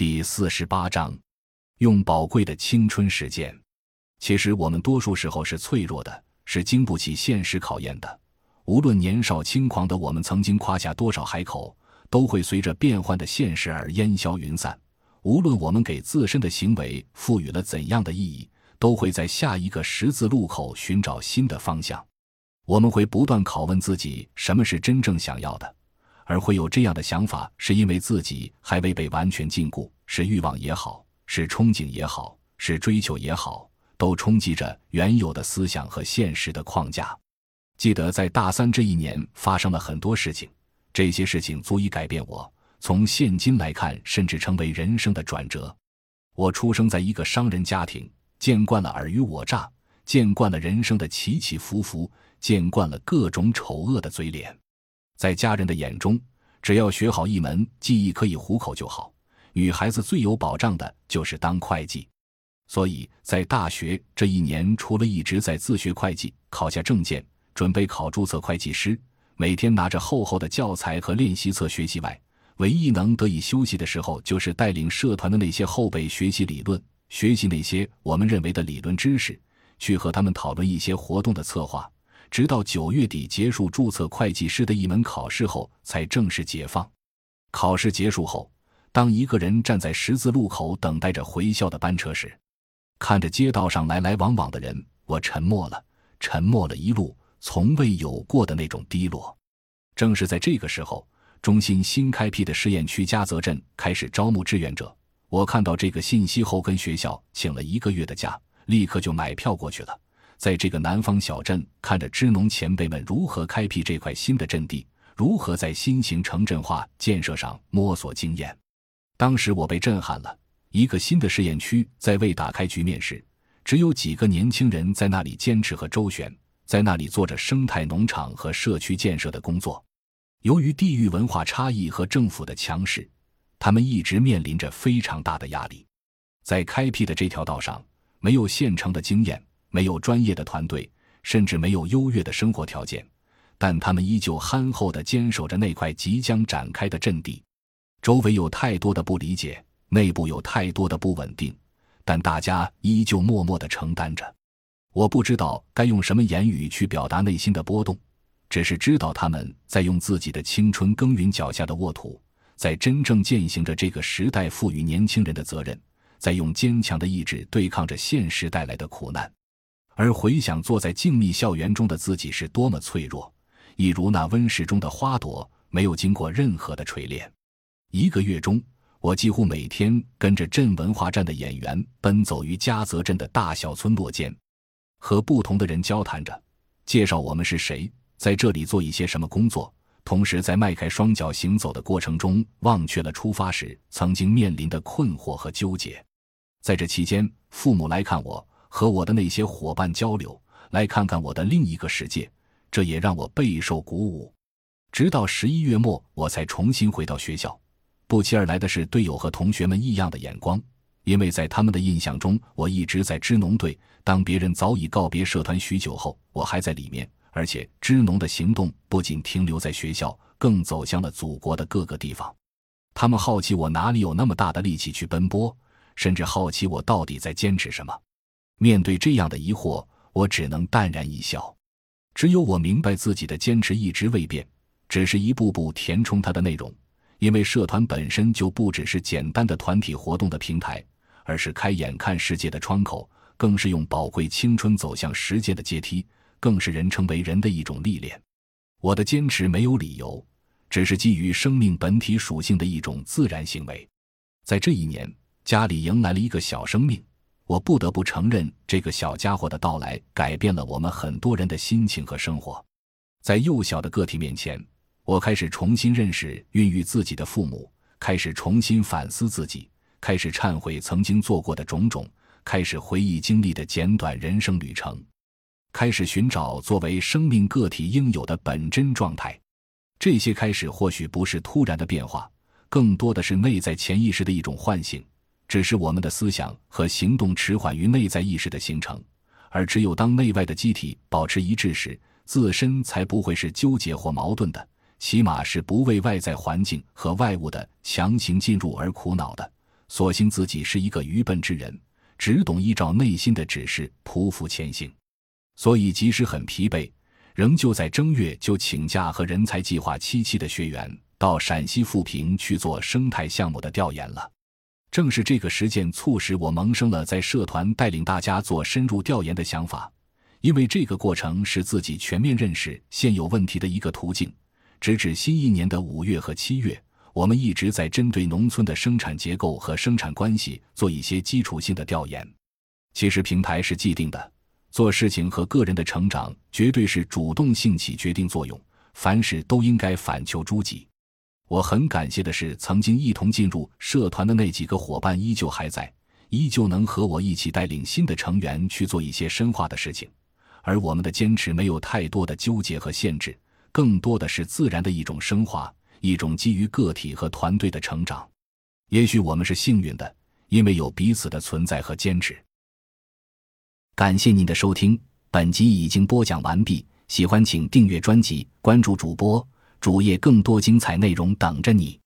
第四十八章，用宝贵的青春实践。其实我们多数时候是脆弱的，是经不起现实考验的。无论年少轻狂的我们曾经夸下多少海口，都会随着变幻的现实而烟消云散。无论我们给自身的行为赋予了怎样的意义，都会在下一个十字路口寻找新的方向。我们会不断拷问自己：什么是真正想要的？而会有这样的想法，是因为自己还未被完全禁锢，是欲望也好，是憧憬也好，是追求也好，都冲击着原有的思想和现实的框架。记得在大三这一年发生了很多事情，这些事情足以改变我。从现今来看，甚至成为人生的转折。我出生在一个商人家庭，见惯了尔虞我诈，见惯了人生的起起伏伏，见惯了各种丑恶的嘴脸。在家人的眼中，只要学好一门技艺可以糊口就好。女孩子最有保障的就是当会计，所以在大学这一年，除了一直在自学会计、考下证件、准备考注册会计师，每天拿着厚厚的教材和练习册学习外，唯一能得以休息的时候，就是带领社团的那些后辈学习理论，学习那些我们认为的理论知识，去和他们讨论一些活动的策划。直到九月底结束注册会计师的一门考试后，才正式解放。考试结束后，当一个人站在十字路口等待着回校的班车时，看着街道上来来往往的人，我沉默了，沉默了一路，从未有过的那种低落。正是在这个时候，中心新开辟的试验区嘉泽镇开始招募志愿者。我看到这个信息后，跟学校请了一个月的假，立刻就买票过去了。在这个南方小镇，看着支农前辈们如何开辟这块新的阵地，如何在新型城镇化建设上摸索经验，当时我被震撼了。一个新的试验区在未打开局面时，只有几个年轻人在那里坚持和周旋，在那里做着生态农场和社区建设的工作。由于地域文化差异和政府的强势，他们一直面临着非常大的压力。在开辟的这条道上，没有现成的经验。没有专业的团队，甚至没有优越的生活条件，但他们依旧憨厚地坚守着那块即将展开的阵地。周围有太多的不理解，内部有太多的不稳定，但大家依旧默默地承担着。我不知道该用什么言语去表达内心的波动，只是知道他们在用自己的青春耕耘脚下的沃土，在真正践行着这个时代赋予年轻人的责任，在用坚强的意志对抗着现实带来的苦难。而回想坐在静谧校园中的自己是多么脆弱，一如那温室中的花朵，没有经过任何的锤炼。一个月中，我几乎每天跟着镇文化站的演员奔走于嘉泽镇的大小村落间，和不同的人交谈着，介绍我们是谁，在这里做一些什么工作。同时，在迈开双脚行走的过程中，忘却了出发时曾经面临的困惑和纠结。在这期间，父母来看我。和我的那些伙伴交流，来看看我的另一个世界，这也让我备受鼓舞。直到十一月末，我才重新回到学校。不期而来的是队友和同学们异样的眼光，因为在他们的印象中，我一直在支农队。当别人早已告别社团许久后，我还在里面，而且支农的行动不仅停留在学校，更走向了祖国的各个地方。他们好奇我哪里有那么大的力气去奔波，甚至好奇我到底在坚持什么。面对这样的疑惑，我只能淡然一笑。只有我明白自己的坚持一直未变，只是一步步填充它的内容。因为社团本身就不只是简单的团体活动的平台，而是开眼看世界的窗口，更是用宝贵青春走向实践的阶梯，更是人成为人的一种历练。我的坚持没有理由，只是基于生命本体属性的一种自然行为。在这一年，家里迎来了一个小生命。我不得不承认，这个小家伙的到来改变了我们很多人的心情和生活。在幼小的个体面前，我开始重新认识、孕育自己的父母，开始重新反思自己，开始忏悔曾经做过的种种，开始回忆经历的简短人生旅程，开始寻找作为生命个体应有的本真状态。这些开始或许不是突然的变化，更多的是内在潜意识的一种唤醒。只是我们的思想和行动迟缓于内在意识的形成，而只有当内外的机体保持一致时，自身才不会是纠结或矛盾的，起码是不为外在环境和外物的强行进入而苦恼的。所幸自己是一个愚笨之人，只懂依照内心的指示匍匐前行，所以即使很疲惫，仍旧在正月就请假和人才计划七期的学员到陕西富平去做生态项目的调研了。正是这个实践促使我萌生了在社团带领大家做深入调研的想法，因为这个过程是自己全面认识现有问题的一个途径。直至新一年的五月和七月，我们一直在针对农村的生产结构和生产关系做一些基础性的调研。其实平台是既定的，做事情和个人的成长绝对是主动性起决定作用，凡事都应该反求诸己。我很感谢的是，曾经一同进入社团的那几个伙伴依旧还在，依旧能和我一起带领新的成员去做一些深化的事情。而我们的坚持没有太多的纠结和限制，更多的是自然的一种升华，一种基于个体和团队的成长。也许我们是幸运的，因为有彼此的存在和坚持。感谢您的收听，本集已经播讲完毕。喜欢请订阅专辑，关注主播。主页更多精彩内容等着你。